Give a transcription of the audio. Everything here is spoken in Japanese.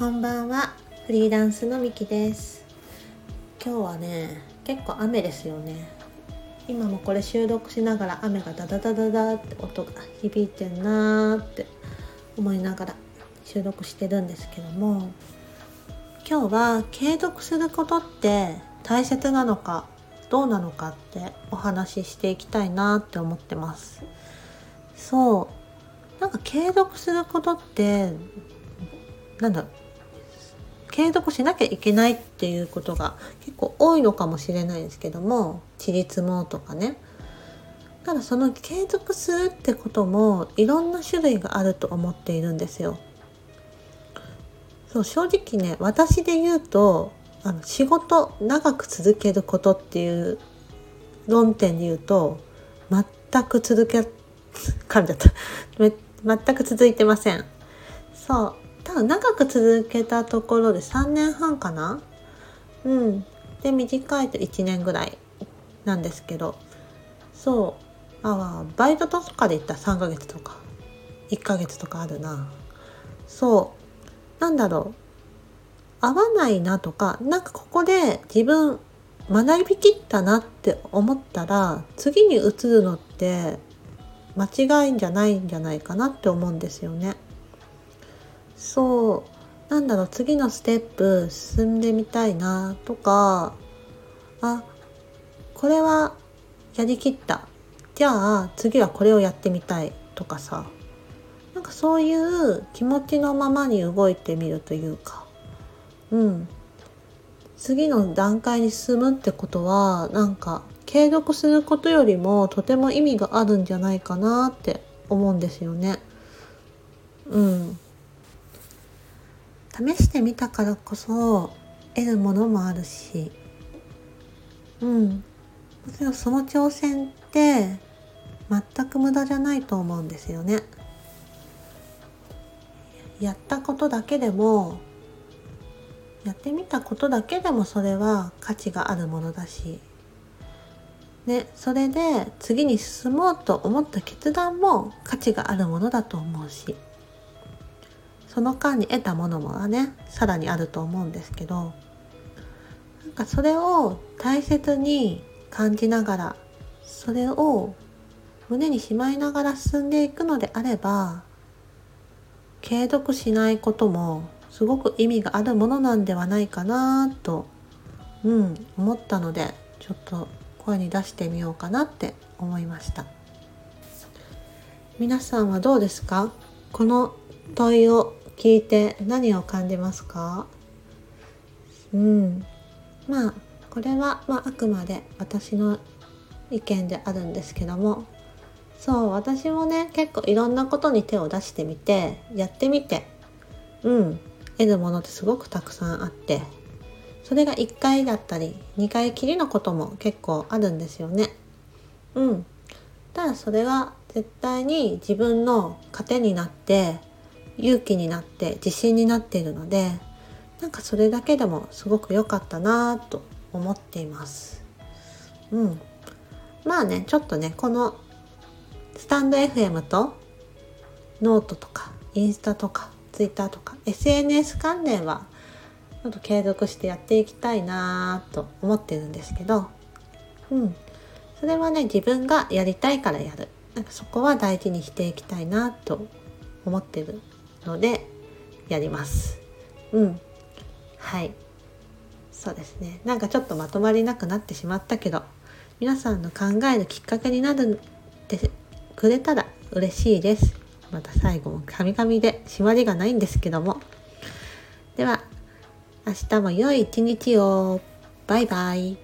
こんばんは。フリーランスのみきです。今日はね結構雨ですよね。今もこれ収録しながら雨がダダダダダって音が響いてんなーって思いながら収録してるんですけども今日は継続することって大切なのかどうなのかってお話ししていきたいなって思ってます。そう。なんか継続することってなんだ継続しなきゃいけないっていうことが結構多いのかもしれないですけどもちりつもとかね。ただその継続するってこともいろんな種類があると思っているんですよ。そう正直ね私で言うとあの仕事長く続けることっていう論点で言うと全く続け噛んじゃった。全く続いてません。そう。ただ長く続けたところで3年半かな？うん。で短いと1年ぐらいなんですけど。そう。あバイトとかで言った？ら3ヶ月とか。1ヶ月とかあるな。そう。なんだろう。合わないなとかなんかここで自分学びきったなって思ったら次に移るのって間違いじゃないんじゃないかなって思うんですよね。そう。なんだろう次のステップ進んでみたいなとか。あこれはやりきった。じゃあ次はこれをやってみたいとかさ。なんかそういう気持ちのままに動いてみるというか。うん。次の段階に進むってことはなんか継続することよりもとても意味があるんじゃないかなって思うんですよね。うん。試してみたからこそ得るものもあるし。うん。もちろんその挑戦って全く無駄じゃないと思うんですよね。やったことだけでもやってみたことだけでもそれは価値があるものだし、ね、それで次に進もうと思った決断も価値があるものだと思うし。その間に得たものもねさらにあると思うんですけどなんかそれを大切に感じながらそれを胸にしまいながら進んでいくのであれば継続しないこともすごく意味があるものなんではないかなと、うん、思ったのでちょっと声に出してみようかなって思いました。皆さんはどうですか？この問いを聞いて何を感じますか？うん。まあこれは、まあ、あくまで私の意見であるんですけども。そう私もね結構いろんなことに手を出してみてやってみて。うん。得るものってすごくたくさんあって。それが1回だったり2回きりのことも結構あるんですよね。うん。ただそれが絶対に自分の糧になって勇気になって自信になっているのでなんかそれだけでもすごく良かったなと思っています。うん。まあねちょっとねこのスタンド FM とノートとかインスタとか Twitter とか SNS 関連はちょっと継続してやっていきたいなと思ってるんですけどうんそれはね自分がやりたいからやるなんかそこは大事にしていきたいなと思ってるのでやります。うん。はい。そうですね。なんかちょっとまとまりなくなってしまったけど皆さんの考えるきっかけになるってくれたら嬉しいです。また最後もカミカミで締まりがないんですけども。では明日も良い一日を。バイバイ。